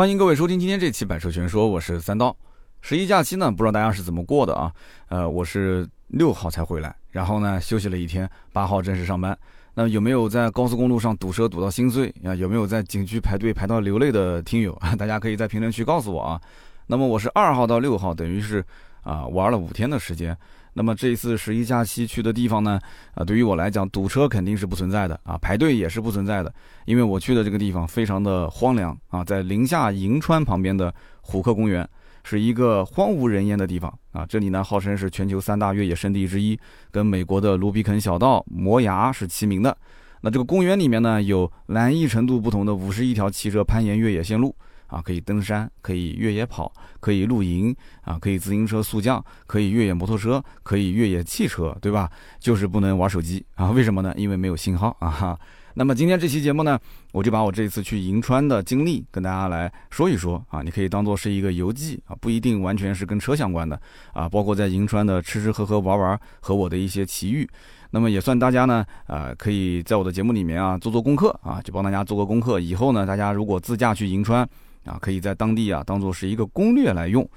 欢迎各位收听今天这期《百车全说》，我是三刀。十一假期呢，不知道大家是怎么过的啊？呃，我是六号才回来，然后呢休息了一天，八号正式上班。那有没有在高速公路上堵车堵到心碎啊？有没有在景区排队排到流泪的听友？大家可以在评论区告诉我啊。那么我是二号到六号，等于是啊玩了五天的时间。那么这一次十一假期去的地方呢，啊，对于我来讲，堵车肯定是不存在的啊，排队也是不存在的，因为我去的这个地方非常的荒凉啊，在宁夏银川旁边的虎克公园，是一个荒无人烟的地方啊。这里呢，号称是全球三大越野圣地之一，跟美国的卢比肯小道、摩崖是齐名的。那这个公园里面呢，有难易程度不同的五十一条汽车攀岩越野线路。啊，可以登山，可以越野跑，可以露营，啊，可以自行车速降，可以越野摩托车，可以越野汽车，对吧？就是不能玩手机啊？为什么呢？因为没有信号啊。哈。那么今天这期节目呢，我就把我这次去银川的经历跟大家来说一说啊。你可以当做是一个游记啊，不一定完全是跟车相关的啊。包括在银川的吃吃喝喝玩玩和我的一些奇遇，那么也算大家呢啊，可以在我的节目里面啊做做功课啊，就帮大家做个功课。以后呢，大家如果自驾去银川。啊，可以在当地啊当做是一个攻略来用。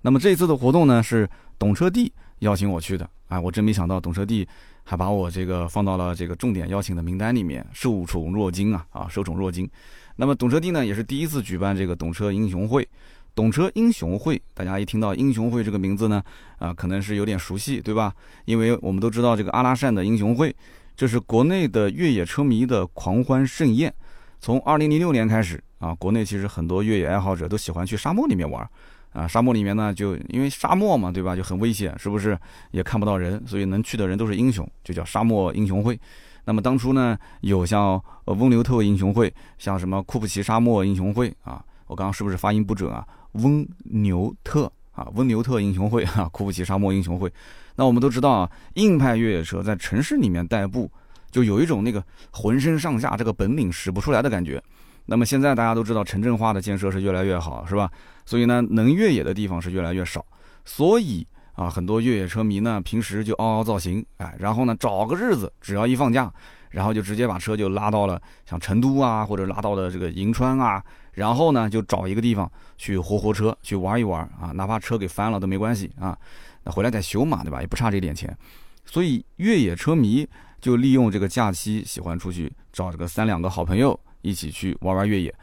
那么这次的活动呢，是懂车帝邀请我去的。啊，我真没想到懂车帝还把我这个放到了这个重点邀请的名单里面，受宠若惊啊啊，受宠若惊。那么懂车帝呢，也是第一次举办这个懂车英雄会。懂车英雄会，大家一听到英雄会这个名字呢，啊，可能是有点熟悉，对吧？因为我们都知道这个阿拉善的英雄会，这是国内的越野车迷的狂欢盛宴。从二零零六年开始。啊，国内其实很多越野爱好者都喜欢去沙漠里面玩，啊，沙漠里面呢，就因为沙漠嘛，对吧，就很危险，是不是？也看不到人，所以能去的人都是英雄，就叫沙漠英雄会。那么当初呢，有像翁牛特英雄会，像什么库布齐沙漠英雄会啊，我刚刚是不是发音不准啊？翁牛特啊，翁牛特英雄会啊，库布齐沙漠英雄会。那我们都知道啊，硬派越野车在城市里面代步，就有一种那个浑身上下这个本领使不出来的感觉。那么现在大家都知道城镇化的建设是越来越好，是吧？所以呢，能越野的地方是越来越少。所以啊，很多越野车迷呢，平时就嗷嗷造型，哎，然后呢，找个日子，只要一放假，然后就直接把车就拉到了像成都啊，或者拉到了这个银川啊，然后呢，就找一个地方去活活车，去玩一玩啊，哪怕车给翻了都没关系啊，那回来再修嘛，对吧？也不差这点钱。所以越野车迷就利用这个假期，喜欢出去找这个三两个好朋友。一起去玩玩越野，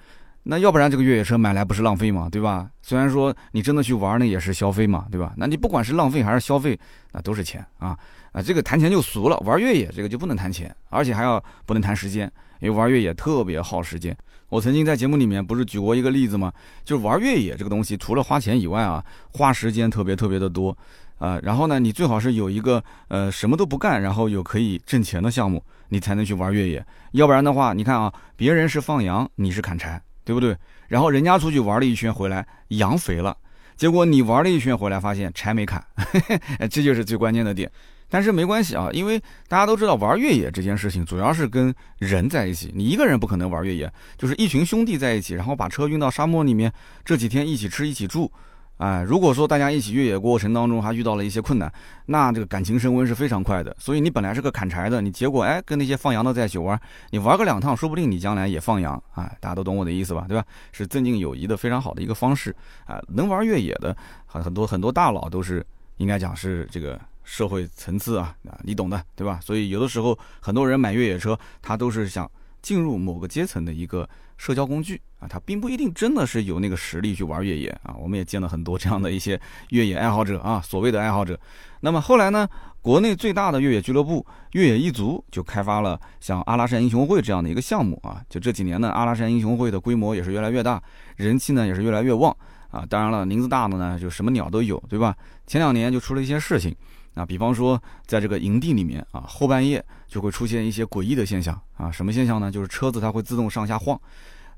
那要不然这个越野车买来不是浪费吗？对吧？虽然说你真的去玩那也是消费嘛，对吧？那你不管是浪费还是消费，那都是钱啊啊！这个谈钱就俗了，玩越野这个就不能谈钱，而且还要不能谈时间，因为玩越野特别耗时间。我曾经在节目里面不是举过一个例子吗？就是玩越野这个东西，除了花钱以外啊，花时间特别特别的多啊。然后呢，你最好是有一个呃什么都不干，然后有可以挣钱的项目。你才能去玩越野，要不然的话，你看啊，别人是放羊，你是砍柴，对不对？然后人家出去玩了一圈回来，羊肥了，结果你玩了一圈回来，发现柴没砍，这就是最关键的点。但是没关系啊，因为大家都知道玩越野这件事情，主要是跟人在一起，你一个人不可能玩越野，就是一群兄弟在一起，然后把车运到沙漠里面，这几天一起吃一起住。哎，如果说大家一起越野过程当中还遇到了一些困难，那这个感情升温是非常快的。所以你本来是个砍柴的，你结果哎跟那些放羊的在一起玩，你玩个两趟，说不定你将来也放羊。哎，大家都懂我的意思吧？对吧？是增进友谊的非常好的一个方式。啊，能玩越野的很很多很多大佬都是应该讲是这个社会层次啊啊，你懂的，对吧？所以有的时候很多人买越野车，他都是想进入某个阶层的一个。社交工具啊，他并不一定真的是有那个实力去玩越野啊。我们也见了很多这样的一些越野爱好者啊，所谓的爱好者。那么后来呢，国内最大的越野俱乐部越野一族就开发了像阿拉善英雄会这样的一个项目啊。就这几年呢，阿拉善英雄会的规模也是越来越大，人气呢也是越来越旺啊。当然了，名字大的呢就什么鸟都有，对吧？前两年就出了一些事情啊，比方说在这个营地里面啊，后半夜就会出现一些诡异的现象啊。什么现象呢？就是车子它会自动上下晃。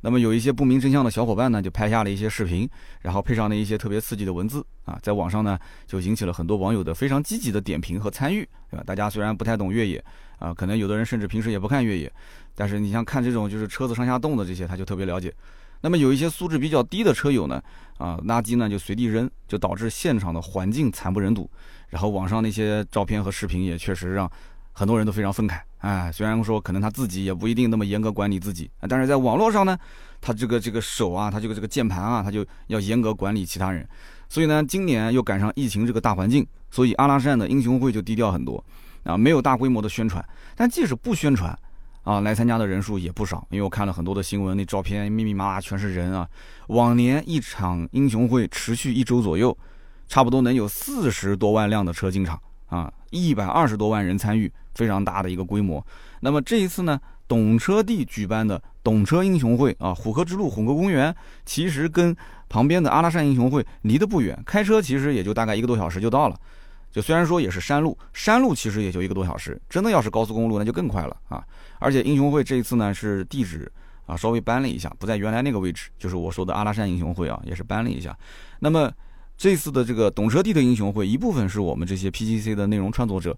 那么有一些不明真相的小伙伴呢，就拍下了一些视频，然后配上了一些特别刺激的文字啊，在网上呢就引起了很多网友的非常积极的点评和参与，对吧？大家虽然不太懂越野啊，可能有的人甚至平时也不看越野，但是你像看这种就是车子上下动的这些，他就特别了解。那么有一些素质比较低的车友呢，啊，垃圾呢就随地扔，就导致现场的环境惨不忍睹。然后网上那些照片和视频也确实让很多人都非常愤慨。哎，虽然说可能他自己也不一定那么严格管理自己，但是在网络上呢，他这个这个手啊，他这个这个键盘啊，他就要严格管理其他人。所以呢，今年又赶上疫情这个大环境，所以阿拉善的英雄会就低调很多啊，没有大规模的宣传。但即使不宣传，啊，来参加的人数也不少。因为我看了很多的新闻，那照片密密麻麻全是人啊。往年一场英雄会持续一周左右，差不多能有四十多万辆的车进场啊，一百二十多万人参与。非常大的一个规模。那么这一次呢，懂车帝举办的懂车英雄会啊，虎科之路虎科公园，其实跟旁边的阿拉善英雄会离得不远，开车其实也就大概一个多小时就到了。就虽然说也是山路，山路其实也就一个多小时，真的要是高速公路那就更快了啊！而且英雄会这一次呢是地址啊稍微搬了一下，不在原来那个位置，就是我说的阿拉善英雄会啊，也是搬了一下。那么这次的这个懂车帝的英雄会，一部分是我们这些 PGC 的内容创作者。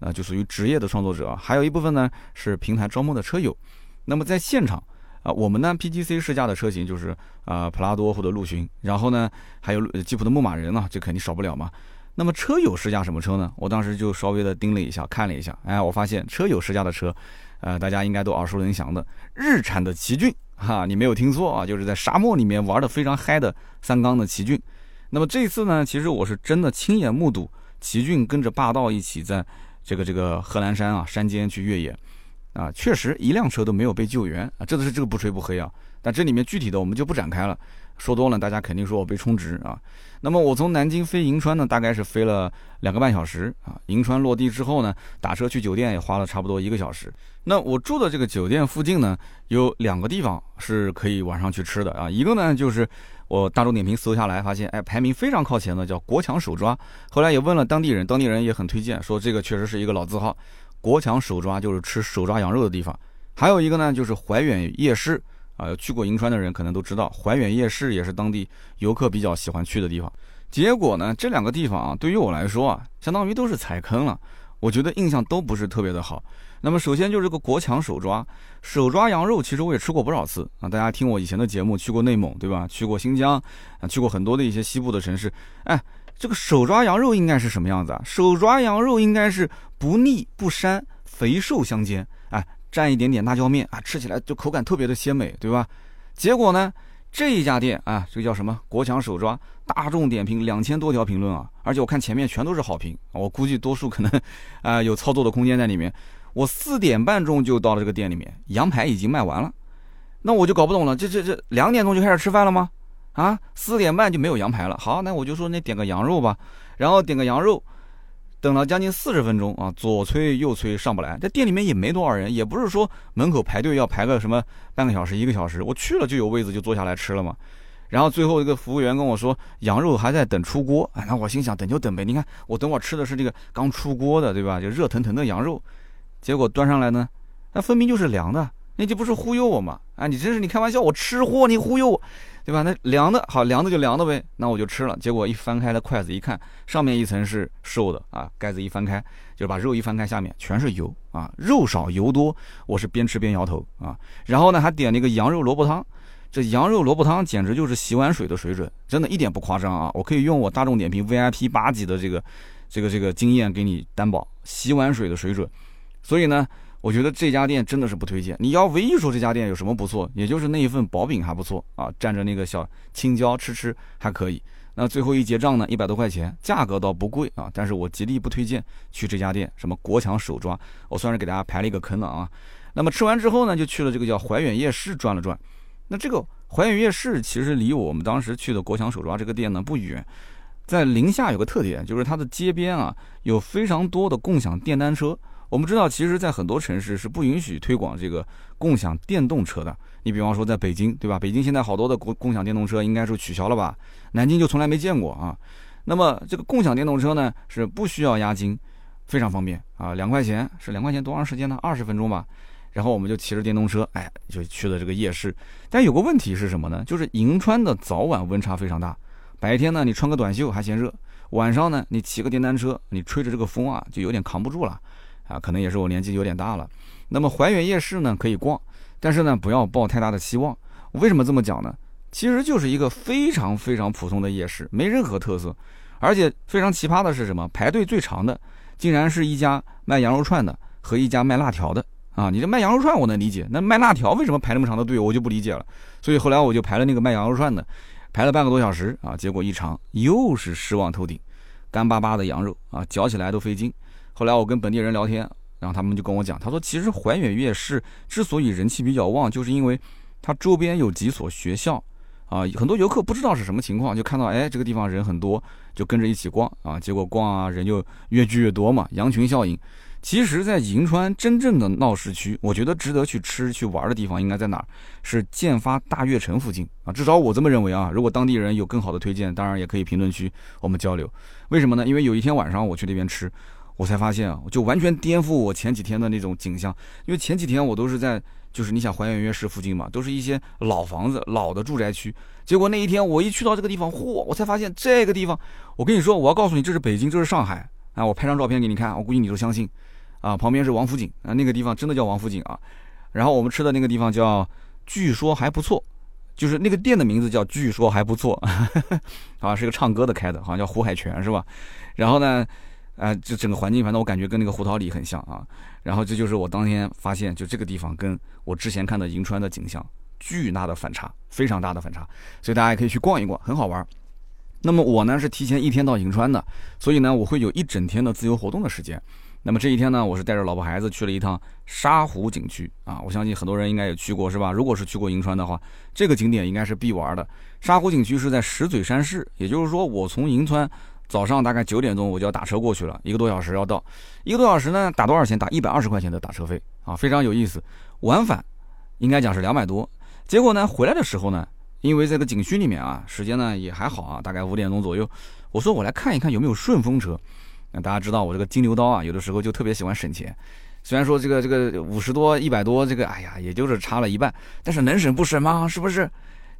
啊，就属于职业的创作者，还有一部分呢是平台招募的车友。那么在现场啊，我们呢 PGC 试驾的车型就是啊普拉多或者陆巡，然后呢还有吉普的牧马人呢，这肯定少不了嘛。那么车友试驾什么车呢？我当时就稍微的盯了一下，看了一下，哎，我发现车友试驾的车，呃，大家应该都耳熟能详的日产的奇骏，哈，你没有听错啊，就是在沙漠里面玩的非常嗨的三缸的奇骏。那么这次呢，其实我是真的亲眼目睹奇骏跟着霸道一起在。这个这个贺兰山啊，山间去越野，啊，确实一辆车都没有被救援啊，这都是这个不吹不黑啊。但这里面具体的我们就不展开了，说多了大家肯定说我被充值啊。那么我从南京飞银川呢，大概是飞了两个半小时啊。银川落地之后呢，打车去酒店也花了差不多一个小时。那我住的这个酒店附近呢，有两个地方是可以晚上去吃的啊，一个呢就是。我大众点评搜下来，发现哎，排名非常靠前的叫国强手抓。后来也问了当地人，当地人也很推荐，说这个确实是一个老字号。国强手抓就是吃手抓羊肉的地方。还有一个呢，就是怀远夜市啊，去过银川的人可能都知道，怀远夜市也是当地游客比较喜欢去的地方。结果呢，这两个地方啊，对于我来说啊，相当于都是踩坑了。我觉得印象都不是特别的好。那么首先就是这个国强手抓，手抓羊肉，其实我也吃过不少次啊。大家听我以前的节目，去过内蒙对吧？去过新疆啊，去过很多的一些西部的城市。哎，这个手抓羊肉应该是什么样子啊？手抓羊肉应该是不腻不膻，肥瘦相间。哎，蘸一点点辣椒面啊，吃起来就口感特别的鲜美，对吧？结果呢，这一家店啊，这个叫什么？国强手抓，大众点评两千多条评论啊，而且我看前面全都是好评，我估计多数可能啊有操作的空间在里面。我四点半钟就到了这个店里面，羊排已经卖完了，那我就搞不懂了，这这这两点钟就开始吃饭了吗？啊，四点半就没有羊排了。好，那我就说那点个羊肉吧，然后点个羊肉，等了将近四十分钟啊，左催右催上不来。这店里面也没多少人，也不是说门口排队要排个什么半个小时一个小时，我去了就有位子就坐下来吃了嘛。然后最后一个服务员跟我说羊肉还在等出锅，哎，那我心想等就等呗，你看我等会吃的是这个刚出锅的，对吧？就热腾腾的羊肉。结果端上来呢，那分明就是凉的，那就不是忽悠我嘛？啊，你真是你开玩笑，我吃货，你忽悠我，对吧？那凉的好，凉的就凉的呗，那我就吃了。结果一翻开了筷子一看，上面一层是瘦的啊，盖子一翻开，就把肉一翻开，下面全是油啊，肉少油多，我是边吃边摇头啊。然后呢，还点那个羊肉萝卜汤，这羊肉萝卜汤简直就是洗碗水的水准，真的一点不夸张啊！我可以用我大众点评 VIP 八级的这个这个这个经验给你担保，洗碗水的水准。所以呢，我觉得这家店真的是不推荐。你要唯一说这家店有什么不错，也就是那一份薄饼还不错啊，蘸着那个小青椒吃吃还可以。那最后一结账呢，一百多块钱，价格倒不贵啊，但是我极力不推荐去这家店。什么国强手抓，我算是给大家排了一个坑了啊。那么吃完之后呢，就去了这个叫怀远夜市转了转。那这个怀远夜市其实离我们当时去的国强手抓这个店呢不远，在宁夏有个特点，就是它的街边啊有非常多的共享电单车。我们知道，其实，在很多城市是不允许推广这个共享电动车的。你比方说，在北京，对吧？北京现在好多的共共享电动车应该是取消了吧？南京就从来没见过啊。那么，这个共享电动车呢，是不需要押金，非常方便啊，两块钱是两块钱，多长时间呢？二十分钟吧。然后我们就骑着电动车，哎，就去了这个夜市。但有个问题是什么呢？就是银川的早晚温差非常大。白天呢，你穿个短袖还嫌热；晚上呢，你骑个电单车，你吹着这个风啊，就有点扛不住了。啊，可能也是我年纪有点大了。那么怀远夜市呢，可以逛，但是呢，不要抱太大的期望。为什么这么讲呢？其实就是一个非常非常普通的夜市，没任何特色。而且非常奇葩的是什么？排队最长的，竟然是一家卖羊肉串的，和一家卖辣条的啊。你这卖羊肉串我能理解，那卖辣条为什么排那么长的队，我就不理解了。所以后来我就排了那个卖羊肉串的，排了半个多小时啊，结果一尝又是失望透顶，干巴巴的羊肉啊，嚼起来都费劲。后来我跟本地人聊天，然后他们就跟我讲，他说其实怀远夜市之所以人气比较旺，就是因为它周边有几所学校。啊，很多游客不知道是什么情况，就看到哎这个地方人很多，就跟着一起逛啊，结果逛啊人就越聚越多嘛，羊群效应。其实，在银川真正的闹市区，我觉得值得去吃去玩的地方应该在哪儿？是建发大悦城附近啊，至少我这么认为啊。如果当地人有更好的推荐，当然也可以评论区我们交流。为什么呢？因为有一天晚上我去那边吃，我才发现啊，就完全颠覆我前几天的那种景象。因为前几天我都是在。就是你想还原夜市附近嘛，都是一些老房子、老的住宅区。结果那一天我一去到这个地方，嚯，我才发现这个地方，我跟你说，我要告诉你，这是北京，这是上海啊！我拍张照片给你看，我估计你都相信。啊，旁边是王府井啊，那个地方真的叫王府井啊。然后我们吃的那个地方叫，据说还不错，就是那个店的名字叫据说还不错，啊，是个唱歌的开的，好像叫胡海泉是吧？然后呢？啊，这整个环境，反正我感觉跟那个胡桃里很像啊。然后这就是我当天发现，就这个地方跟我之前看的银川的景象巨大的反差，非常大的反差。所以大家也可以去逛一逛，很好玩。那么我呢是提前一天到银川的，所以呢我会有一整天的自由活动的时间。那么这一天呢，我是带着老婆孩子去了一趟沙湖景区啊。我相信很多人应该也去过是吧？如果是去过银川的话，这个景点应该是必玩的。沙湖景区是在石嘴山市，也就是说我从银川。早上大概九点钟我就要打车过去了，一个多小时要到，一个多小时呢，打多少钱？打一百二十块钱的打车费啊，非常有意思。往返应该讲是两百多。结果呢，回来的时候呢，因为这个景区里面啊，时间呢也还好啊，大概五点钟左右。我说我来看一看有没有顺风车。那大家知道我这个金牛刀啊，有的时候就特别喜欢省钱。虽然说这个这个五十多、一百多，这个哎呀，也就是差了一半，但是能省不省吗？是不是？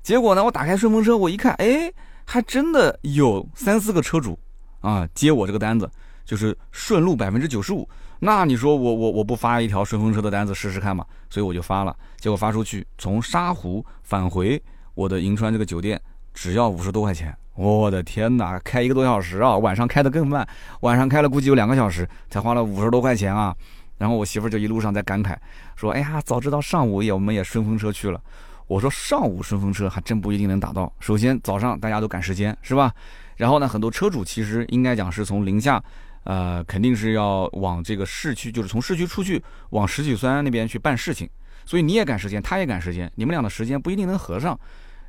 结果呢，我打开顺风车，我一看，哎。还真的有三四个车主啊接我这个单子，就是顺路百分之九十五。那你说我我我不发一条顺风车的单子试试看嘛？所以我就发了，结果发出去，从沙湖返回我的银川这个酒店只要五十多块钱。我的天哪，开一个多小时啊！晚上开的更慢，晚上开了估计有两个小时，才花了五十多块钱啊！然后我媳妇儿就一路上在感慨说：“哎呀，早知道上午也我们也顺风车去了。”我说上午顺风车还真不一定能打到。首先早上大家都赶时间，是吧？然后呢，很多车主其实应该讲是从临夏，呃，肯定是要往这个市区，就是从市区出去往石景山那边去办事情，所以你也赶时间，他也赶时间，你们俩的时间不一定能合上。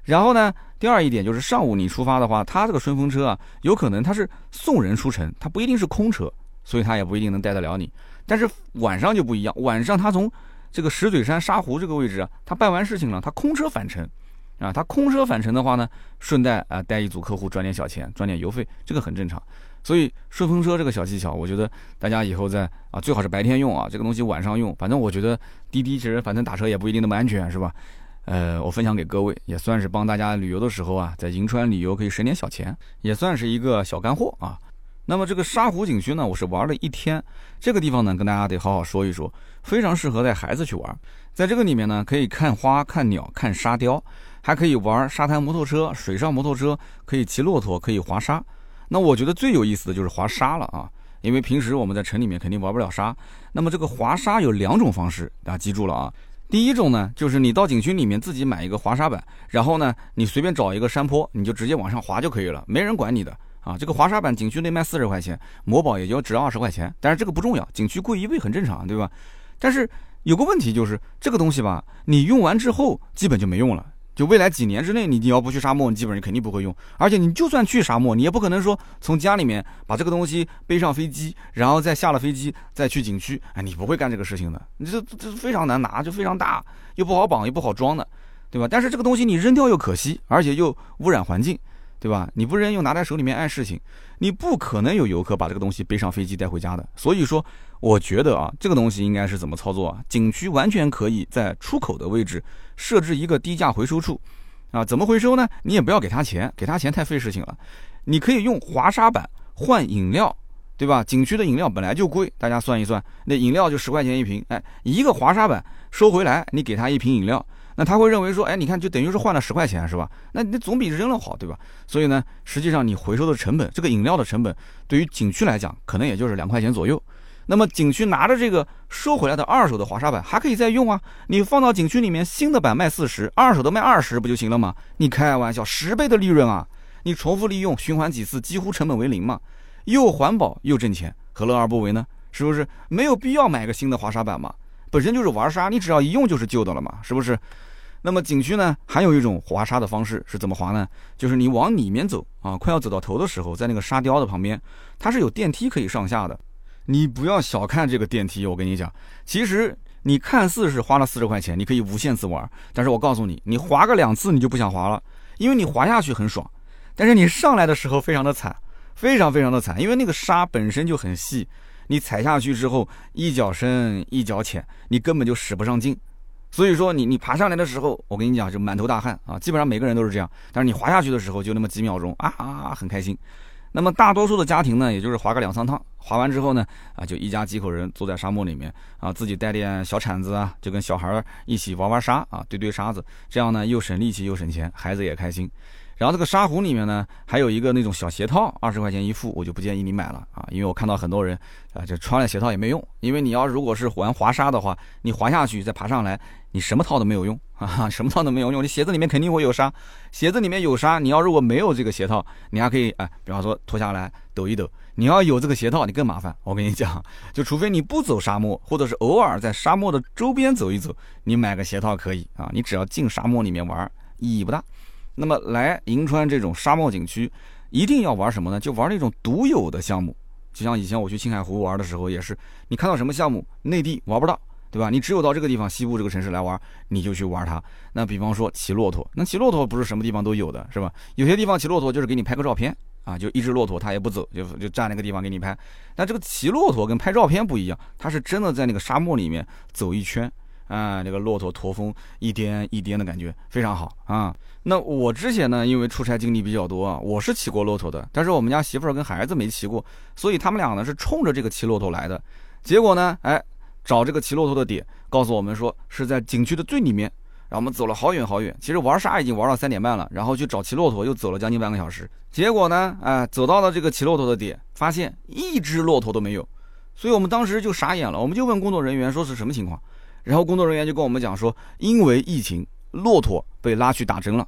然后呢，第二一点就是上午你出发的话，他这个顺风车啊，有可能他是送人出城，他不一定是空车，所以他也不一定能带得了你。但是晚上就不一样，晚上他从这个石嘴山沙湖这个位置，他办完事情了，他空车返程，啊，他空车返程的话呢，顺带啊带一组客户赚点小钱，赚点油费，这个很正常。所以顺风车这个小技巧，我觉得大家以后在啊最好是白天用啊，这个东西晚上用，反正我觉得滴滴其实反正打车也不一定那么安全，是吧？呃，我分享给各位，也算是帮大家旅游的时候啊，在银川旅游可以省点小钱，也算是一个小干货啊。那么这个沙湖景区呢，我是玩了一天。这个地方呢，跟大家得好好说一说，非常适合带孩子去玩。在这个里面呢，可以看花、看鸟、看沙雕，还可以玩沙滩摩托车、水上摩托车，可以骑骆驼，可以滑沙。那我觉得最有意思的就是滑沙了啊，因为平时我们在城里面肯定玩不了沙。那么这个滑沙有两种方式，大家记住了啊。第一种呢，就是你到景区里面自己买一个滑沙板，然后呢，你随便找一个山坡，你就直接往上滑就可以了，没人管你的。啊，这个滑沙板景区内卖四十块钱，魔宝也就值二十块钱，但是这个不重要，景区贵一倍很正常，对吧？但是有个问题就是这个东西吧，你用完之后基本就没用了，就未来几年之内你你要不去沙漠，你基本上肯定不会用，而且你就算去沙漠，你也不可能说从家里面把这个东西背上飞机，然后再下了飞机再去景区，哎，你不会干这个事情的，你这这非常难拿，就非常大，又不好绑，又不好装的，对吧？但是这个东西你扔掉又可惜，而且又污染环境。对吧？你不扔又拿在手里面碍事情，你不可能有游客把这个东西背上飞机带回家的。所以说，我觉得啊，这个东西应该是怎么操作啊？景区完全可以在出口的位置设置一个低价回收处，啊，怎么回收呢？你也不要给他钱，给他钱太费事情了。你可以用滑沙板换饮料，对吧？景区的饮料本来就贵，大家算一算，那饮料就十块钱一瓶，哎，一个滑沙板收回来，你给他一瓶饮料。那他会认为说，哎，你看，就等于是换了十块钱，是吧？那那总比扔了好，对吧？所以呢，实际上你回收的成本，这个饮料的成本，对于景区来讲，可能也就是两块钱左右。那么景区拿着这个收回来的二手的滑沙板还可以再用啊，你放到景区里面，新的板卖四十，二手的卖二十不就行了吗？你开玩笑，十倍的利润啊！你重复利用，循环几次，几乎成本为零嘛，又环保又挣钱，何乐而不为呢？是不是？没有必要买个新的滑沙板嘛，本身就是玩沙，你只要一用就是旧的了嘛，是不是？那么景区呢，还有一种滑沙的方式是怎么滑呢？就是你往里面走啊，快要走到头的时候，在那个沙雕的旁边，它是有电梯可以上下的。你不要小看这个电梯，我跟你讲，其实你看似是花了四十块钱，你可以无限次玩，但是我告诉你，你滑个两次你就不想滑了，因为你滑下去很爽，但是你上来的时候非常的惨，非常非常的惨，因为那个沙本身就很细，你踩下去之后一脚深一脚浅，你根本就使不上劲。所以说你你爬上来的时候，我跟你讲就满头大汗啊，基本上每个人都是这样。但是你滑下去的时候就那么几秒钟啊啊很开心。那么大多数的家庭呢，也就是滑个两三趟，滑完之后呢，啊就一家几口人坐在沙漠里面啊，自己带点小铲子啊，就跟小孩一起玩玩沙啊，堆堆沙子，这样呢又省力气又省钱，孩子也开心。然后这个沙壶里面呢，还有一个那种小鞋套，二十块钱一副，我就不建议你买了啊，因为我看到很多人啊，就穿了鞋套也没用，因为你要如果是玩滑沙的话，你滑下去再爬上来，你什么套都没有用啊，什么套都没有用，你鞋子里面肯定会有沙，鞋子里面有沙，你要如果没有这个鞋套，你还可以哎，比方说脱下来抖一抖，你要有这个鞋套，你更麻烦。我跟你讲，就除非你不走沙漠，或者是偶尔在沙漠的周边走一走，你买个鞋套可以啊，你只要进沙漠里面玩，意义不大。那么来银川这种沙漠景区，一定要玩什么呢？就玩那种独有的项目。就像以前我去青海湖玩的时候，也是，你看到什么项目，内地玩不到，对吧？你只有到这个地方西部这个城市来玩，你就去玩它。那比方说骑骆驼，那骑骆驼不是什么地方都有的，是吧？有些地方骑骆驼就是给你拍个照片啊，就一只骆驼它也不走，就就站那个地方给你拍。但这个骑骆驼跟拍照片不一样，它是真的在那个沙漠里面走一圈。啊，那个骆驼驼峰一颠一颠的感觉非常好啊。那我之前呢，因为出差经历比较多啊，我是骑过骆驼的，但是我们家媳妇儿跟孩子没骑过，所以他们俩呢是冲着这个骑骆驼来的。结果呢，哎，找这个骑骆驼的点，告诉我们说是在景区的最里面。然后我们走了好远好远，其实玩沙已经玩到三点半了，然后去找骑骆驼又走了将近半个小时。结果呢，哎，走到了这个骑骆驼的点，发现一只骆驼都没有，所以我们当时就傻眼了，我们就问工作人员说是什么情况。然后工作人员就跟我们讲说，因为疫情，骆驼被拉去打针了。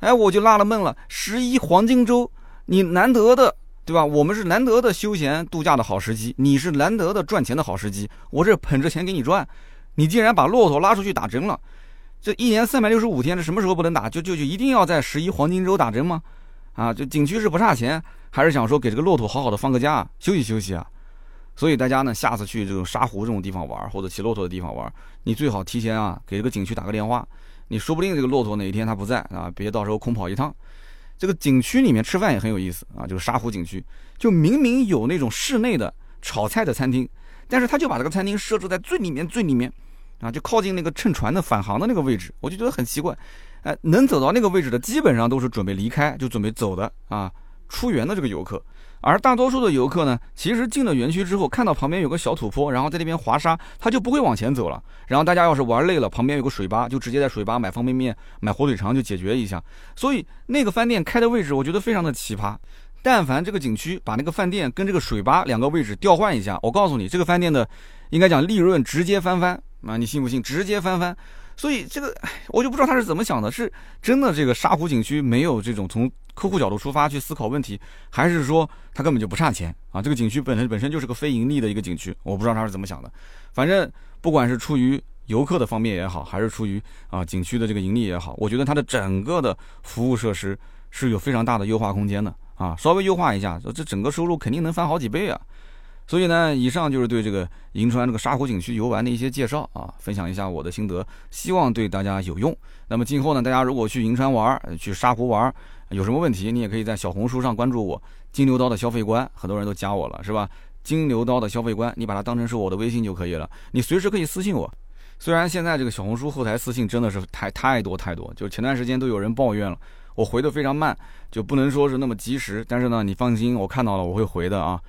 哎，我就纳了闷了。十一黄金周，你难得的，对吧？我们是难得的休闲度假的好时机，你是难得的赚钱的好时机。我这捧着钱给你赚，你竟然把骆驼拉出去打针了。这一年三百六十五天，这什么时候不能打？就就就一定要在十一黄金周打针吗？啊，这景区是不差钱，还是想说给这个骆驼好好的放个假，休息休息啊？所以大家呢，下次去这种沙湖这种地方玩，或者骑骆驼的地方玩，你最好提前啊，给这个景区打个电话。你说不定这个骆驼哪一天它不在啊，别到时候空跑一趟。这个景区里面吃饭也很有意思啊，就是沙湖景区，就明明有那种室内的炒菜的餐厅，但是他就把这个餐厅设置在最里面最里面，啊，就靠近那个乘船的返航的那个位置，我就觉得很奇怪。哎，能走到那个位置的，基本上都是准备离开就准备走的啊，出园的这个游客。而大多数的游客呢，其实进了园区之后，看到旁边有个小土坡，然后在那边滑沙，他就不会往前走了。然后大家要是玩累了，旁边有个水吧，就直接在水吧买方便面、买火腿肠就解决一下。所以那个饭店开的位置，我觉得非常的奇葩。但凡这个景区把那个饭店跟这个水吧两个位置调换一下，我告诉你，这个饭店的应该讲利润直接翻番啊！你信不信？直接翻番。所以这个我就不知道他是怎么想的，是真的这个沙湖景区没有这种从客户角度出发去思考问题，还是说他根本就不差钱啊？这个景区本身本身就是个非盈利的一个景区，我不知道他是怎么想的。反正不管是出于游客的方面也好，还是出于啊景区的这个盈利也好，我觉得它的整个的服务设施是有非常大的优化空间的啊！稍微优化一下，这整个收入肯定能翻好几倍啊！所以呢，以上就是对这个银川这个沙湖景区游玩的一些介绍啊，分享一下我的心得，希望对大家有用。那么今后呢，大家如果去银川玩儿、去沙湖玩儿，有什么问题，你也可以在小红书上关注我“金牛刀的消费观”，很多人都加我了，是吧？“金牛刀的消费观”，你把它当成是我的微信就可以了，你随时可以私信我。虽然现在这个小红书后台私信真的是太太多太多，就前段时间都有人抱怨了，我回的非常慢，就不能说是那么及时。但是呢，你放心，我看到了我会回的啊。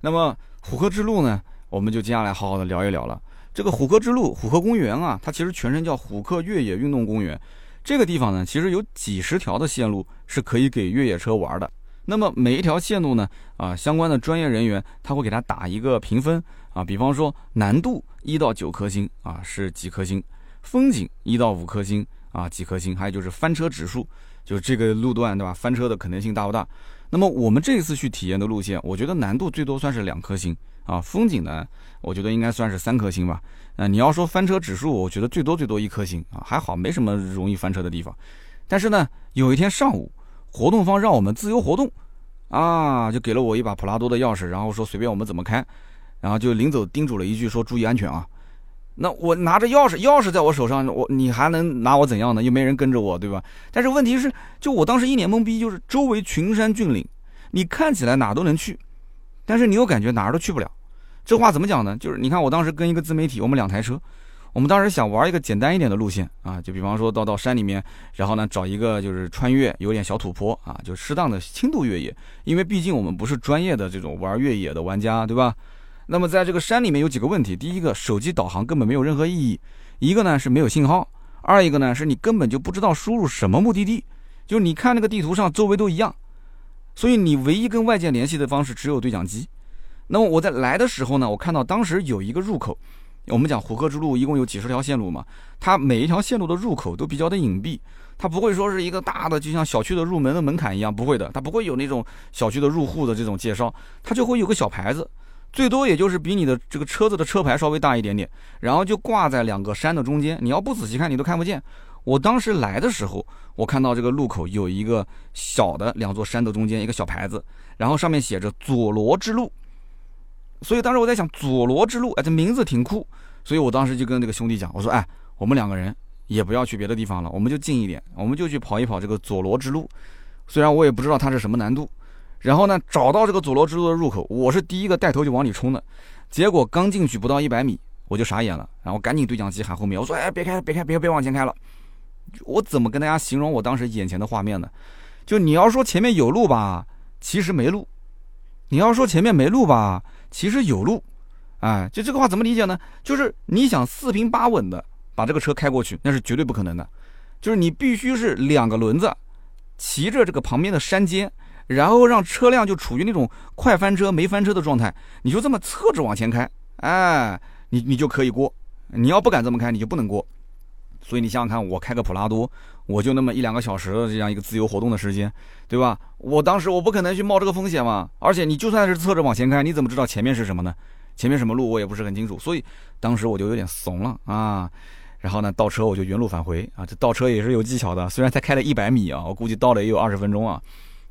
那么。虎克之路呢，我们就接下来好好的聊一聊了。这个虎克之路、虎克公园啊，它其实全称叫虎克越野运动公园。这个地方呢，其实有几十条的线路是可以给越野车玩的。那么每一条线路呢，啊，相关的专业人员他会给他打一个评分，啊，比方说难度一到九颗星啊是几颗星，风景一到五颗星啊几颗星，还有就是翻车指数，就是这个路段对吧？翻车的可能性大不大？那么我们这一次去体验的路线，我觉得难度最多算是两颗星啊，风景呢，我觉得应该算是三颗星吧。啊，你要说翻车指数，我觉得最多最多一颗星啊，还好没什么容易翻车的地方。但是呢，有一天上午，活动方让我们自由活动，啊，就给了我一把普拉多的钥匙，然后说随便我们怎么开，然后就临走叮嘱了一句说注意安全啊。那我拿着钥匙，钥匙在我手上，我你还能拿我怎样呢？又没人跟着我，对吧？但是问题是，就我当时一脸懵逼，就是周围群山峻岭，你看起来哪都能去，但是你又感觉哪儿都去不了。这话怎么讲呢？就是你看我当时跟一个自媒体，我们两台车。我们当时想玩一个简单一点的路线啊，就比方说到到山里面，然后呢找一个就是穿越有点小土坡啊，就适当的轻度越野，因为毕竟我们不是专业的这种玩越野的玩家，对吧？那么在这个山里面有几个问题，第一个手机导航根本没有任何意义，一个呢是没有信号，二一个呢是你根本就不知道输入什么目的地，就是你看那个地图上周围都一样，所以你唯一跟外界联系的方式只有对讲机。那么我在来的时候呢，我看到当时有一个入口。我们讲虎克之路一共有几十条线路嘛，它每一条线路的入口都比较的隐蔽，它不会说是一个大的，就像小区的入门的门槛一样，不会的，它不会有那种小区的入户的这种介绍，它就会有个小牌子，最多也就是比你的这个车子的车牌稍微大一点点，然后就挂在两个山的中间，你要不仔细看你都看不见。我当时来的时候，我看到这个路口有一个小的两座山的中间一个小牌子，然后上面写着佐罗之路。所以当时我在想，佐罗之路，哎，这名字挺酷。所以我当时就跟那个兄弟讲，我说，哎，我们两个人也不要去别的地方了，我们就近一点，我们就去跑一跑这个佐罗之路。虽然我也不知道它是什么难度。然后呢，找到这个佐罗之路的入口，我是第一个带头就往里冲的。结果刚进去不到一百米，我就傻眼了，然后赶紧对讲机喊后面，我说，哎，别开，别开，别别往前开了。我怎么跟大家形容我当时眼前的画面呢？就你要说前面有路吧，其实没路；你要说前面没路吧。其实有路，哎，就这个话怎么理解呢？就是你想四平八稳的把这个车开过去，那是绝对不可能的。就是你必须是两个轮子骑着这个旁边的山间，然后让车辆就处于那种快翻车没翻车的状态，你就这么侧着往前开，哎，你你就可以过。你要不敢这么开，你就不能过。所以你想想看，我开个普拉多，我就那么一两个小时的这样一个自由活动的时间，对吧？我当时我不可能去冒这个风险嘛。而且你就算是侧着往前开，你怎么知道前面是什么呢？前面什么路我也不是很清楚。所以当时我就有点怂了啊。然后呢，倒车我就原路返回啊。这倒车也是有技巧的，虽然才开了一百米啊，我估计倒了也有二十分钟啊。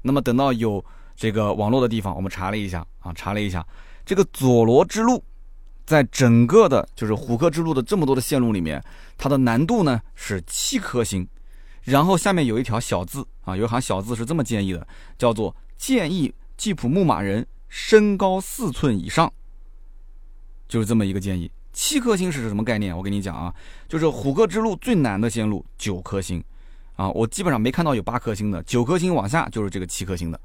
那么等到有这个网络的地方，我们查了一下啊，查了一下这个佐罗之路。在整个的，就是虎克之路的这么多的线路里面，它的难度呢是七颗星，然后下面有一条小字啊，有一行小字是这么建议的，叫做建议吉普牧马人身高四寸以上，就是这么一个建议。七颗星是什么概念？我跟你讲啊，就是虎克之路最难的线路九颗星，啊，我基本上没看到有八颗星的，九颗星往下就是这个七颗星的。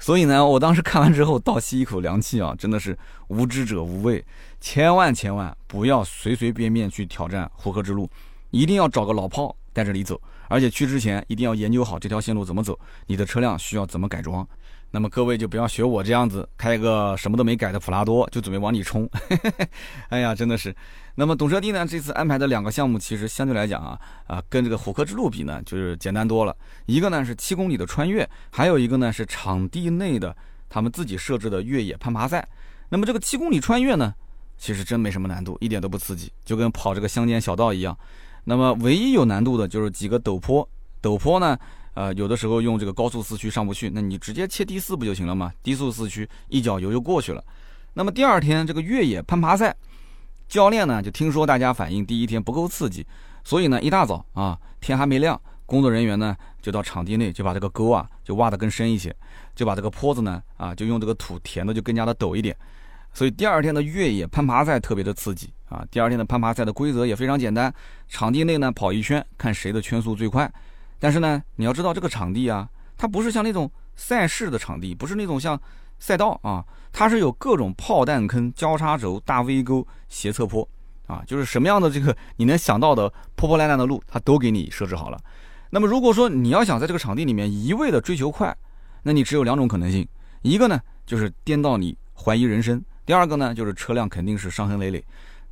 所以呢，我当时看完之后倒吸一口凉气啊，真的是无知者无畏，千万千万不要随随便便去挑战虎克之路，一定要找个老炮带着你走，而且去之前一定要研究好这条线路怎么走，你的车辆需要怎么改装。那么各位就不要学我这样子开个什么都没改的普拉多就准备往里冲，哎呀，真的是。那么懂车帝呢这次安排的两个项目其实相对来讲啊啊跟这个虎克之路比呢就是简单多了。一个呢是七公里的穿越，还有一个呢是场地内的他们自己设置的越野攀爬赛。那么这个七公里穿越呢，其实真没什么难度，一点都不刺激，就跟跑这个乡间小道一样。那么唯一有难度的就是几个陡坡，陡坡呢。呃，有的时候用这个高速四驱上不去，那你直接切低四不就行了吗？低速四驱一脚油就过去了。那么第二天这个越野攀爬赛，教练呢就听说大家反映第一天不够刺激，所以呢一大早啊天还没亮，工作人员呢就到场地内就把这个沟啊就挖得更深一些，就把这个坡子呢啊就用这个土填的就更加的陡一点。所以第二天的越野攀爬赛特别的刺激啊。第二天的攀爬赛的规则也非常简单，场地内呢跑一圈，看谁的圈速最快。但是呢，你要知道这个场地啊，它不是像那种赛事的场地，不是那种像赛道啊，它是有各种炮弹坑、交叉轴、大 V 沟、斜侧坡啊，就是什么样的这个你能想到的破破烂烂的路，它都给你设置好了。那么如果说你要想在这个场地里面一味的追求快，那你只有两种可能性，一个呢就是颠到你怀疑人生。第二个呢，就是车辆肯定是伤痕累累，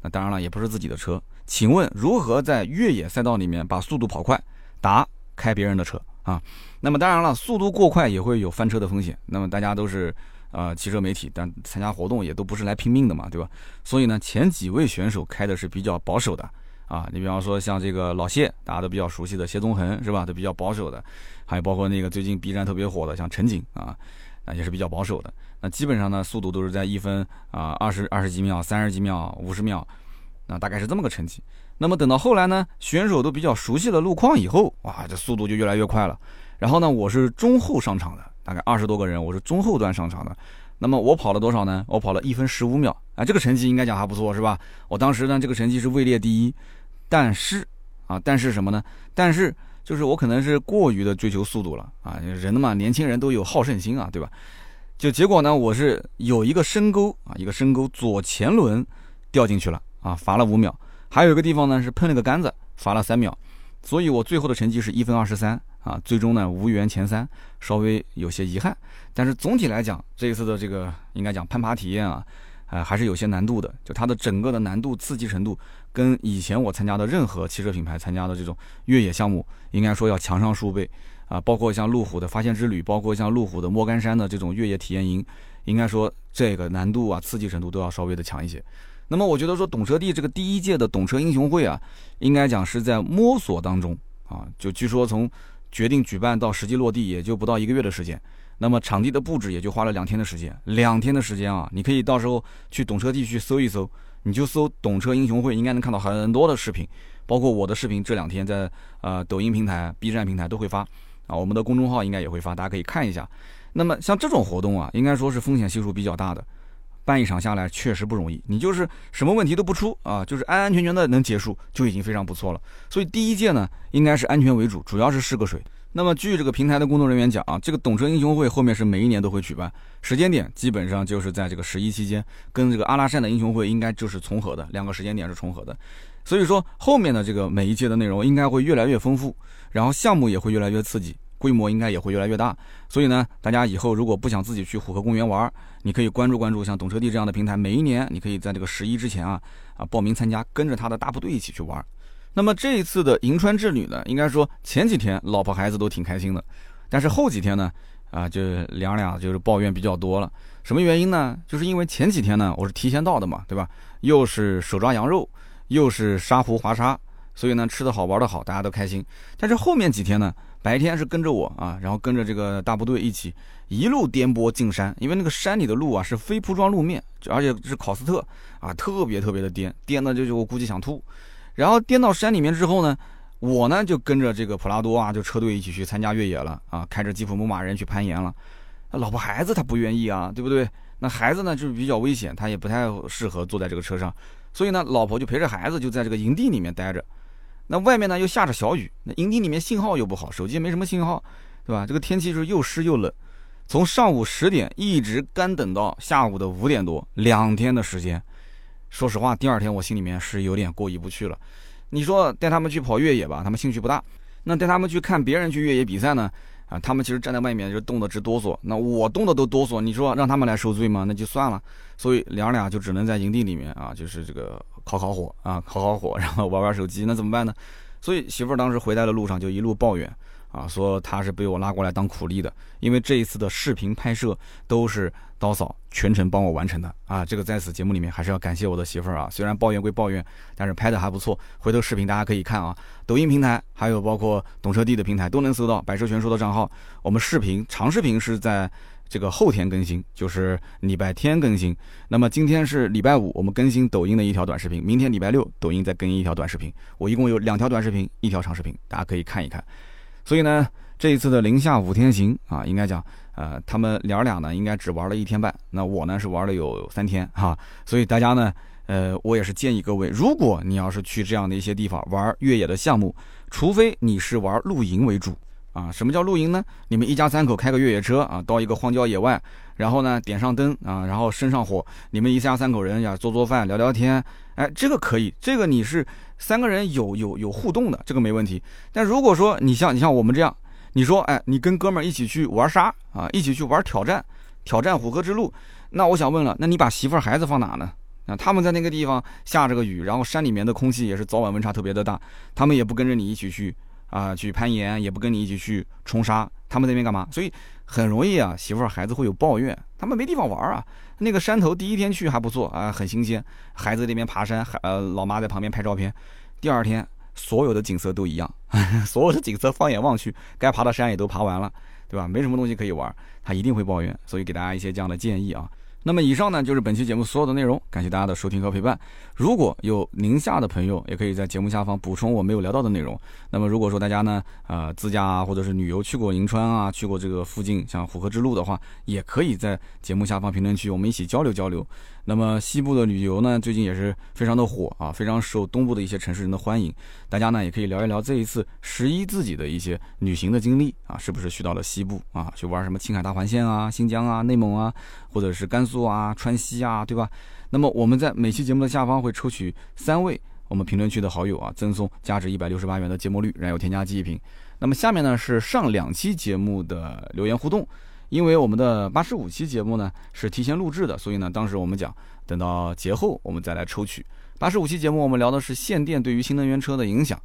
那当然了，也不是自己的车。请问如何在越野赛道里面把速度跑快？答：开别人的车啊。那么当然了，速度过快也会有翻车的风险。那么大家都是呃汽车媒体，但参加活动也都不是来拼命的嘛，对吧？所以呢，前几位选手开的是比较保守的。啊，你比方说像这个老谢，大家都比较熟悉的谢宗恒是吧？都比较保守的，还有包括那个最近 B 站特别火的像陈景啊，那也是比较保守的。那基本上呢，速度都是在一分啊二十二十几秒、三十几秒、五十秒，那大概是这么个成绩。那么等到后来呢，选手都比较熟悉了路况以后，哇，这速度就越来越快了。然后呢，我是中后上场的，大概二十多个人，我是中后段上场的。那么我跑了多少呢？我跑了一分十五秒啊，这个成绩应该讲还不错是吧？我当时呢，这个成绩是位列第一。但是啊，但是什么呢？但是就是我可能是过于的追求速度了啊，人嘛，年轻人都有好胜心啊，对吧？就结果呢，我是有一个深沟啊，一个深沟左前轮掉进去了啊，罚了五秒；还有一个地方呢是碰了个杆子，罚了三秒。所以我最后的成绩是一分二十三啊，最终呢无缘前三，稍微有些遗憾。但是总体来讲，这一次的这个应该讲攀爬体验啊。呃，还是有些难度的，就它的整个的难度刺激程度，跟以前我参加的任何汽车品牌参加的这种越野项目，应该说要强上数倍啊。包括像路虎的发现之旅，包括像路虎的莫干山的这种越野体验营，应该说这个难度啊，刺激程度都要稍微的强一些。那么我觉得说懂车帝这个第一届的懂车英雄会啊，应该讲是在摸索当中啊，就据说从决定举办到实际落地也就不到一个月的时间。那么场地的布置也就花了两天的时间，两天的时间啊，你可以到时候去懂车帝去搜一搜，你就搜“懂车英雄会”，应该能看到很多的视频，包括我的视频，这两天在呃抖音平台、B 站平台都会发，啊，我们的公众号应该也会发，大家可以看一下。那么像这种活动啊，应该说是风险系数比较大的，办一场下来确实不容易，你就是什么问题都不出啊，就是安安全全的能结束就已经非常不错了。所以第一届呢，应该是安全为主，主要是试个水。那么，据这个平台的工作人员讲啊，这个懂车英雄会后面是每一年都会举办，时间点基本上就是在这个十一期间，跟这个阿拉善的英雄会应该就是重合的，两个时间点是重合的。所以说，后面的这个每一届的内容应该会越来越丰富，然后项目也会越来越刺激，规模应该也会越来越大。所以呢，大家以后如果不想自己去虎河公园玩，你可以关注关注像懂车帝这样的平台，每一年你可以在这个十一之前啊啊报名参加，跟着他的大部队一起去玩。那么这一次的银川之旅呢，应该说前几天老婆孩子都挺开心的，但是后几天呢，啊，就两俩就是抱怨比较多了。什么原因呢？就是因为前几天呢，我是提前到的嘛，对吧？又是手抓羊肉，又是沙湖滑沙，所以呢，吃的好玩的好，大家都开心。但是后面几天呢，白天是跟着我啊，然后跟着这个大部队一起一路颠簸进山，因为那个山里的路啊是非铺装路面，而且是考斯特啊，特别特别的颠，颠的就就我估计想吐。然后颠到山里面之后呢，我呢就跟着这个普拉多啊，就车队一起去参加越野了啊，开着吉普牧马人去攀岩了。老婆孩子他不愿意啊，对不对？那孩子呢就是比较危险，他也不太适合坐在这个车上，所以呢，老婆就陪着孩子就在这个营地里面待着。那外面呢又下着小雨，那营地里面信号又不好，手机没什么信号，对吧？这个天气是又湿又冷，从上午十点一直干等到下午的五点多，两天的时间。说实话，第二天我心里面是有点过意不去了。你说带他们去跑越野吧，他们兴趣不大；那带他们去看别人去越野比赛呢，啊，他们其实站在外面就冻得直哆嗦。那我冻得都哆嗦，你说让他们来受罪吗？那就算了。所以娘俩就只能在营地里面啊，就是这个烤烤火啊，烤烤火，然后玩玩手机。那怎么办呢？所以媳妇儿当时回来的路上就一路抱怨。啊，说她是被我拉过来当苦力的，因为这一次的视频拍摄都是刀嫂全程帮我完成的啊。这个在此节目里面还是要感谢我的媳妇儿啊，虽然抱怨归抱怨，但是拍的还不错。回头视频大家可以看啊，抖音平台还有包括懂车帝的平台都能搜到百车全说的账号。我们视频长视频是在这个后天更新，就是礼拜天更新。那么今天是礼拜五，我们更新抖音的一条短视频，明天礼拜六抖音再更新一条短视频。我一共有两条短视频，一条长视频，大家可以看一看。所以呢，这一次的零下五天行啊，应该讲，呃，他们娘俩呢，应该只玩了一天半，那我呢是玩了有三天哈。所以大家呢，呃，我也是建议各位，如果你要是去这样的一些地方玩越野的项目，除非你是玩露营为主啊。什么叫露营呢？你们一家三口开个越野车啊，到一个荒郊野外，然后呢点上灯啊，然后生上火，你们一家三口人呀做做饭聊聊天，哎，这个可以，这个你是。三个人有有有互动的，这个没问题。但如果说你像你像我们这样，你说哎，你跟哥们儿一起去玩沙啊，一起去玩挑战，挑战虎河之路，那我想问了，那你把媳妇儿孩子放哪呢？啊，他们在那个地方下着个雨，然后山里面的空气也是早晚温差特别的大，他们也不跟着你一起去啊去攀岩，也不跟你一起去冲沙，他们那边干嘛？所以很容易啊，媳妇儿孩子会有抱怨，他们没地方玩啊。那个山头第一天去还不错啊，很新鲜，孩子那边爬山，还呃老妈在旁边拍照片。第二天所有的景色都一样，所有的景色放眼望去，该爬的山也都爬完了，对吧？没什么东西可以玩，他一定会抱怨。所以给大家一些这样的建议啊。那么以上呢就是本期节目所有的内容，感谢大家的收听和陪伴。如果有宁夏的朋友，也可以在节目下方补充我没有聊到的内容。那么如果说大家呢，呃，自驾啊，或者是旅游去过银川啊，去过这个附近像虎河之路的话，也可以在节目下方评论区我们一起交流交流。那么西部的旅游呢，最近也是非常的火啊，非常受东部的一些城市人的欢迎。大家呢也可以聊一聊这一次十一自己的一些旅行的经历啊，是不是去到了西部啊，去玩什么青海大环线啊、新疆啊、内蒙啊，或者是甘肃啊、川西啊，对吧？那么我们在每期节目的下方会抽取三位我们评论区的好友啊，赠送价值一百六十八元的芥末绿燃油添加剂一瓶。那么下面呢是上两期节目的留言互动。因为我们的八十五期节目呢是提前录制的，所以呢，当时我们讲等到节后我们再来抽取。八十五期节目我们聊的是限电对于新能源车的影响。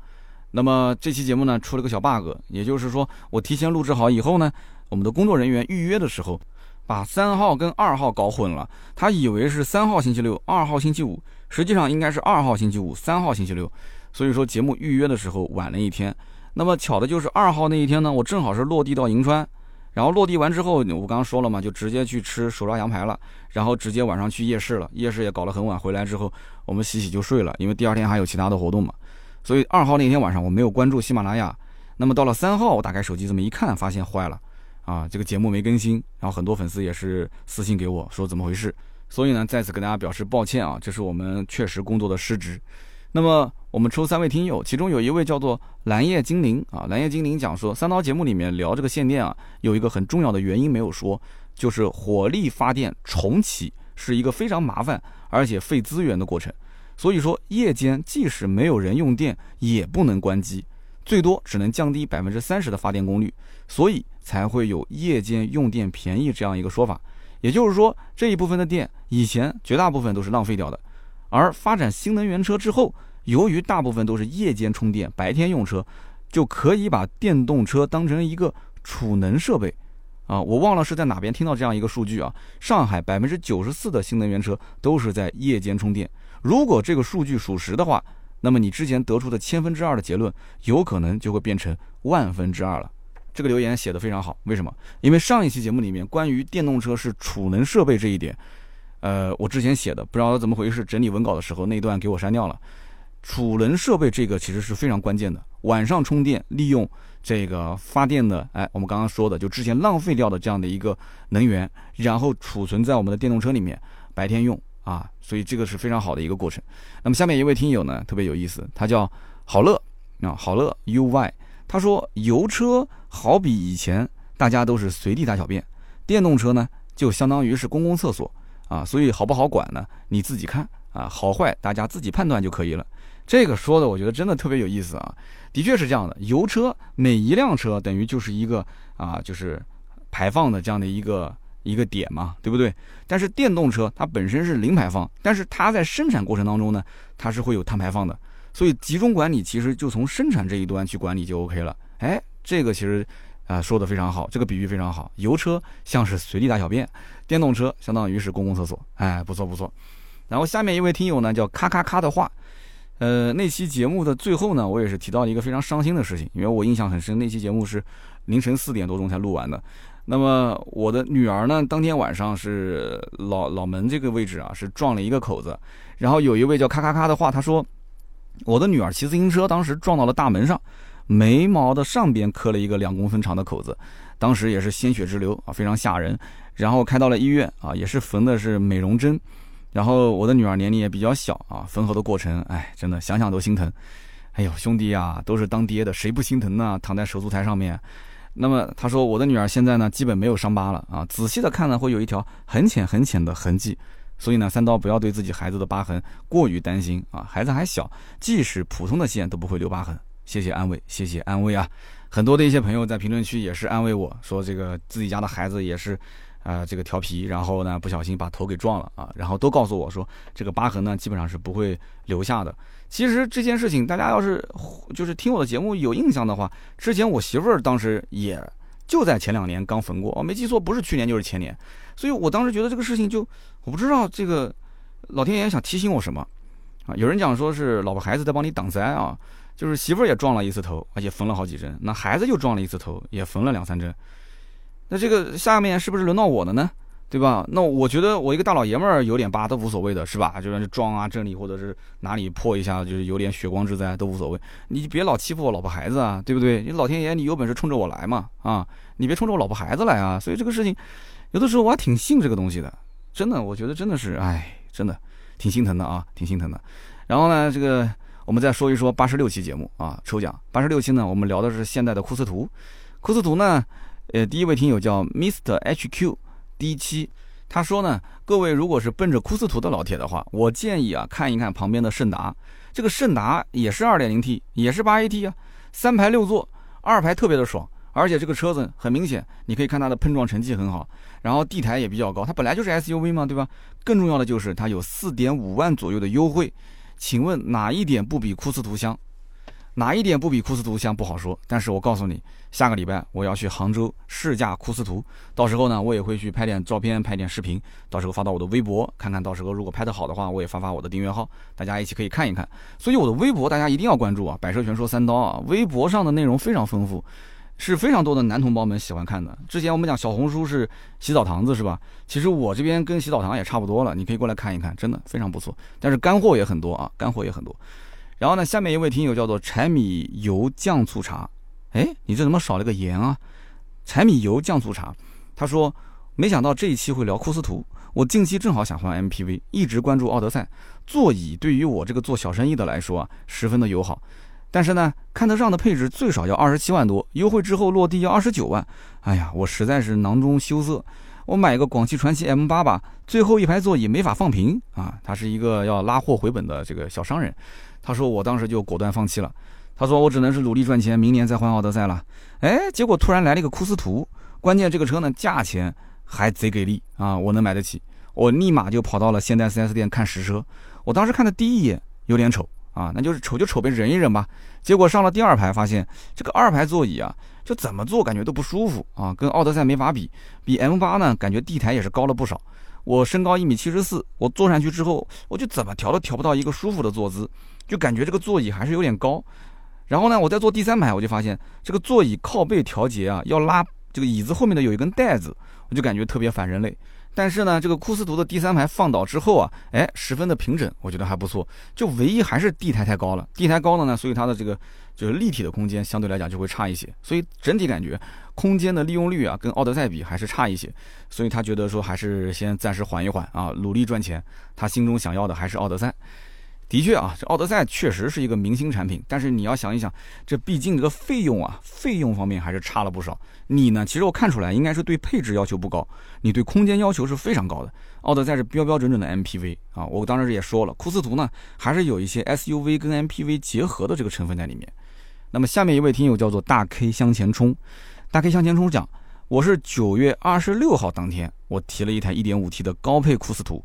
那么这期节目呢出了个小 bug，也就是说我提前录制好以后呢，我们的工作人员预约的时候把三号跟二号搞混了，他以为是三号星期六，二号星期五，实际上应该是二号星期五，三号星期六。所以说节目预约的时候晚了一天。那么巧的就是二号那一天呢，我正好是落地到银川。然后落地完之后，我刚刚说了嘛，就直接去吃手抓羊排了，然后直接晚上去夜市了。夜市也搞得很晚，回来之后我们洗洗就睡了，因为第二天还有其他的活动嘛。所以二号那天晚上我没有关注喜马拉雅。那么到了三号，我打开手机这么一看，发现坏了，啊，这个节目没更新。然后很多粉丝也是私信给我说怎么回事。所以呢，再次跟大家表示抱歉啊，这是我们确实工作的失职。那么我们抽三位听友，其中有一位叫做蓝叶精灵啊，蓝叶精灵讲说，三刀节目里面聊这个限电啊，有一个很重要的原因没有说，就是火力发电重启是一个非常麻烦而且费资源的过程，所以说夜间即使没有人用电，也不能关机，最多只能降低百分之三十的发电功率，所以才会有夜间用电便宜这样一个说法。也就是说，这一部分的电以前绝大部分都是浪费掉的。而发展新能源车之后，由于大部分都是夜间充电、白天用车，就可以把电动车当成一个储能设备。啊，我忘了是在哪边听到这样一个数据啊，上海百分之九十四的新能源车都是在夜间充电。如果这个数据属实的话，那么你之前得出的千分之二的结论，有可能就会变成万分之二了。这个留言写的非常好，为什么？因为上一期节目里面关于电动车是储能设备这一点。呃，我之前写的不知道怎么回事，整理文稿的时候那段给我删掉了。储能设备这个其实是非常关键的，晚上充电，利用这个发电的，哎，我们刚刚说的，就之前浪费掉的这样的一个能源，然后储存在我们的电动车里面，白天用啊，所以这个是非常好的一个过程。那么下面一位听友呢，特别有意思，他叫好乐啊，好乐 UY，他说油车好比以前大家都是随地大小便，电动车呢就相当于是公共厕所。啊，所以好不好管呢？你自己看啊，好坏大家自己判断就可以了。这个说的我觉得真的特别有意思啊，的确是这样的。油车每一辆车等于就是一个啊，就是排放的这样的一个一个点嘛，对不对？但是电动车它本身是零排放，但是它在生产过程当中呢，它是会有碳排放的。所以集中管理其实就从生产这一端去管理就 OK 了。哎，这个其实。啊，说的非常好，这个比喻非常好。油车像是随地大小便，电动车相当于是公共厕所。哎，不错不错。然后下面一位听友呢叫咔咔咔的话，呃，那期节目的最后呢，我也是提到了一个非常伤心的事情，因为我印象很深，那期节目是凌晨四点多钟才录完的。那么我的女儿呢，当天晚上是老老门这个位置啊，是撞了一个口子。然后有一位叫咔咔咔的话，他说，我的女儿骑自行车当时撞到了大门上。眉毛的上边磕了一个两公分长的口子，当时也是鲜血直流啊，非常吓人。然后开到了医院啊，也是缝的是美容针。然后我的女儿年龄也比较小啊，缝合的过程，哎，真的想想都心疼。哎呦，兄弟啊，都是当爹的，谁不心疼呢？躺在手术台上面。那么他说，我的女儿现在呢，基本没有伤疤了啊，仔细的看呢，会有一条很浅很浅的痕迹。所以呢，三刀不要对自己孩子的疤痕过于担心啊，孩子还小，即使普通的线都不会留疤痕。谢谢安慰，谢谢安慰啊！很多的一些朋友在评论区也是安慰我说，这个自己家的孩子也是，啊这个调皮，然后呢不小心把头给撞了啊，然后都告诉我说这个疤痕呢基本上是不会留下的。其实这件事情大家要是就是听我的节目有印象的话，之前我媳妇儿当时也就在前两年刚缝过，哦没记错不是去年就是前年，所以我当时觉得这个事情就我不知道这个老天爷想提醒我什么啊？有人讲说是老婆孩子在帮你挡灾啊。就是媳妇儿也撞了一次头，而且缝了好几针。那孩子又撞了一次头，也缝了两三针。那这个下面是不是轮到我了呢？对吧？那我觉得我一个大老爷们儿有点疤都无所谓的，是吧？就算是撞啊这里或者是哪里破一下，就是有点血光之灾都无所谓。你别老欺负我老婆孩子啊，对不对？你老天爷，你有本事冲着我来嘛啊！你别冲着我老婆孩子来啊！所以这个事情，有的时候我还挺信这个东西的，真的，我觉得真的是，哎，真的挺心疼的啊，挺心疼的。然后呢，这个。我们再说一说八十六期节目啊，抽奖八十六期呢，我们聊的是现代的库斯图。库斯图呢，呃，第一位听友叫 Mr HQ D 七，他说呢，各位如果是奔着库斯图的老铁的话，我建议啊，看一看旁边的胜达。这个胜达也是二点零 T，也是八 AT 啊，三排六座，二排特别的爽，而且这个车子很明显，你可以看它的碰撞成绩很好，然后地台也比较高，它本来就是 SUV 嘛，对吧？更重要的就是它有四点五万左右的优惠。请问哪一点不比库斯图香？哪一点不比库斯图香不好说。但是我告诉你，下个礼拜我要去杭州试驾库斯图，到时候呢，我也会去拍点照片、拍点视频，到时候发到我的微博，看看到时候如果拍得好的话，我也发发我的订阅号，大家一起可以看一看。所以我的微博大家一定要关注啊！百车全说三刀啊，微博上的内容非常丰富。是非常多的男同胞们喜欢看的。之前我们讲小红书是洗澡堂子是吧？其实我这边跟洗澡堂也差不多了，你可以过来看一看，真的非常不错。但是干货也很多啊，干货也很多。然后呢，下面一位听友叫做柴米油酱醋茶，哎，你这怎么少了个盐啊？柴米油酱醋茶，他说没想到这一期会聊库斯图，我近期正好想换 MPV，一直关注奥德赛，座椅对于我这个做小生意的来说啊，十分的友好。但是呢，看得上的配置最少要二十七万多，优惠之后落地要二十九万。哎呀，我实在是囊中羞涩。我买个广汽传祺 M8 吧，最后一排座椅没法放平啊。他是一个要拉货回本的这个小商人，他说我当时就果断放弃了。他说我只能是努力赚钱，明年再换奥德赛了。哎，结果突然来了一个库斯图，关键这个车呢价钱还贼给力啊，我能买得起。我立马就跑到了现代 4S 店看实车。我当时看的第一眼有点丑。啊，那就是丑就丑呗，忍一忍吧。结果上了第二排，发现这个二排座椅啊，就怎么坐感觉都不舒服啊，跟奥德赛没法比。比 M8 呢，感觉地台也是高了不少。我身高一米七十四，我坐上去之后，我就怎么调都调不到一个舒服的坐姿，就感觉这个座椅还是有点高。然后呢，我再坐第三排，我就发现这个座椅靠背调节啊，要拉这个椅子后面的有一根带子，我就感觉特别反人类。但是呢，这个库斯图的第三排放倒之后啊，哎，十分的平整，我觉得还不错。就唯一还是地台太高了，地台高了呢，所以它的这个就是立体的空间相对来讲就会差一些。所以整体感觉空间的利用率啊，跟奥德赛比还是差一些。所以他觉得说还是先暂时缓一缓啊，努力赚钱。他心中想要的还是奥德赛。的确啊，这奥德赛确实是一个明星产品，但是你要想一想，这毕竟这个费用啊，费用方面还是差了不少。你呢，其实我看出来应该是对配置要求不高，你对空间要求是非常高的。奥德赛是标标准准的 MPV 啊，我当时也说了，库斯图呢还是有一些 SUV 跟 MPV 结合的这个成分在里面。那么下面一位听友叫做大 K 向前冲，大 K 向前冲讲，我是九月二十六号当天，我提了一台 1.5T 的高配库斯图。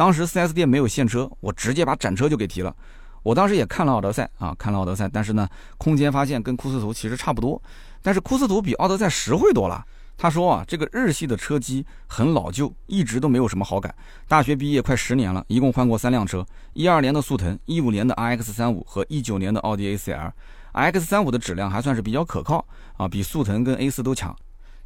当时 4S 店没有现车，我直接把展车就给提了。我当时也看了奥德赛啊，看了奥德赛，但是呢，空间发现跟库斯图其实差不多，但是库斯图比奥德赛实惠多了。他说啊，这个日系的车机很老旧，一直都没有什么好感。大学毕业快十年了，一共换过三辆车：一二年的速腾，一五年的 RX 三五和一九年的奥迪 A4L。RX 三五的质量还算是比较可靠啊，比速腾跟 A 四都强。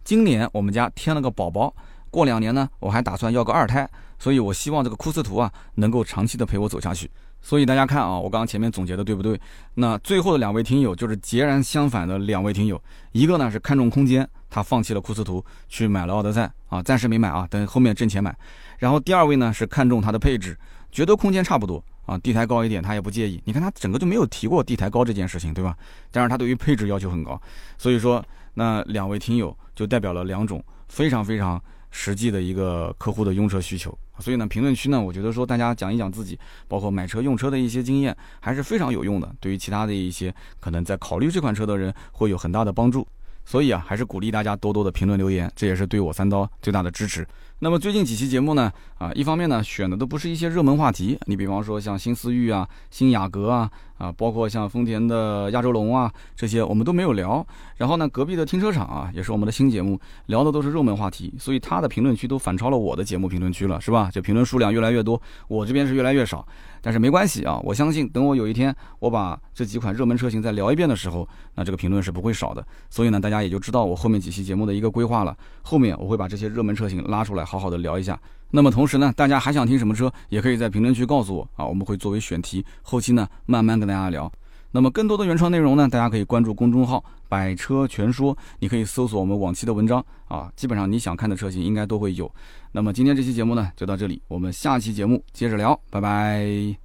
今年我们家添了个宝宝，过两年呢，我还打算要个二胎。所以，我希望这个库斯图啊，能够长期的陪我走下去。所以大家看啊，我刚刚前面总结的对不对？那最后的两位听友就是截然相反的两位听友，一个呢是看重空间，他放弃了库斯图，去买了奥德赛啊，暂时没买啊，等后面挣钱买。然后第二位呢是看重它的配置，觉得空间差不多啊，地台高一点他也不介意。你看他整个就没有提过地台高这件事情，对吧？但是他对于配置要求很高。所以说，那两位听友就代表了两种非常非常。实际的一个客户的用车需求，所以呢，评论区呢，我觉得说大家讲一讲自己，包括买车用车的一些经验，还是非常有用的。对于其他的一些可能在考虑这款车的人，会有很大的帮助。所以啊，还是鼓励大家多多的评论留言，这也是对我三刀最大的支持。那么最近几期节目呢，啊，一方面呢选的都不是一些热门话题，你比方说像新思域啊、新雅阁啊，啊，包括像丰田的亚洲龙啊这些，我们都没有聊。然后呢，隔壁的停车场啊，也是我们的新节目，聊的都是热门话题，所以它的评论区都反超了我的节目评论区了，是吧？就评论数量越来越多，我这边是越来越少。但是没关系啊，我相信等我有一天我把这几款热门车型再聊一遍的时候，那这个评论是不会少的。所以呢，大家也就知道我后面几期节目的一个规划了。后面我会把这些热门车型拉出来，好好的聊一下。那么同时呢，大家还想听什么车，也可以在评论区告诉我啊，我们会作为选题，后期呢慢慢跟大家聊。那么更多的原创内容呢，大家可以关注公众号“百车全说”，你可以搜索我们往期的文章啊，基本上你想看的车型应该都会有。那么今天这期节目呢就到这里，我们下期节目接着聊，拜拜。